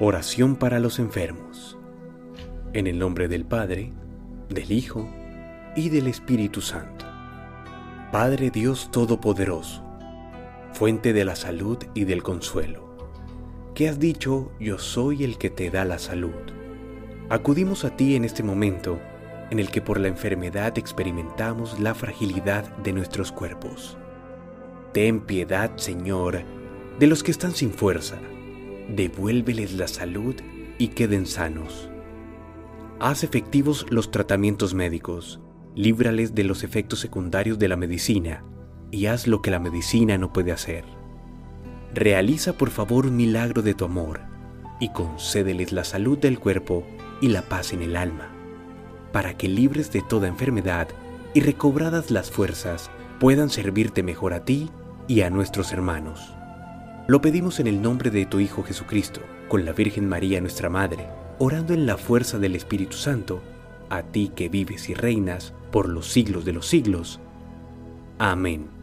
Oración para los enfermos. En el nombre del Padre, del Hijo y del Espíritu Santo. Padre Dios Todopoderoso, fuente de la salud y del consuelo, que has dicho, yo soy el que te da la salud. Acudimos a ti en este momento en el que por la enfermedad experimentamos la fragilidad de nuestros cuerpos. Ten piedad, Señor, de los que están sin fuerza devuélveles la salud y queden sanos. Haz efectivos los tratamientos médicos, líbrales de los efectos secundarios de la medicina y haz lo que la medicina no puede hacer. Realiza por favor un milagro de tu amor y concédeles la salud del cuerpo y la paz en el alma, para que libres de toda enfermedad y recobradas las fuerzas puedan servirte mejor a ti y a nuestros hermanos. Lo pedimos en el nombre de tu Hijo Jesucristo, con la Virgen María nuestra Madre, orando en la fuerza del Espíritu Santo, a ti que vives y reinas por los siglos de los siglos. Amén.